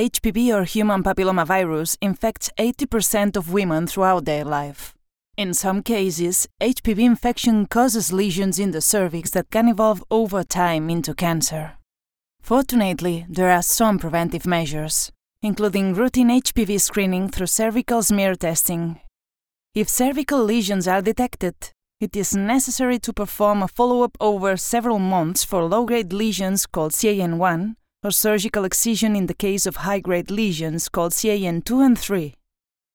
HPV or human papillomavirus infects 80% of women throughout their life. In some cases, HPV infection causes lesions in the cervix that can evolve over time into cancer. Fortunately, there are some preventive measures, including routine HPV screening through cervical smear testing. If cervical lesions are detected, it is necessary to perform a follow up over several months for low grade lesions called CIN1 or surgical excision in the case of high grade lesions called CIN2 and 3.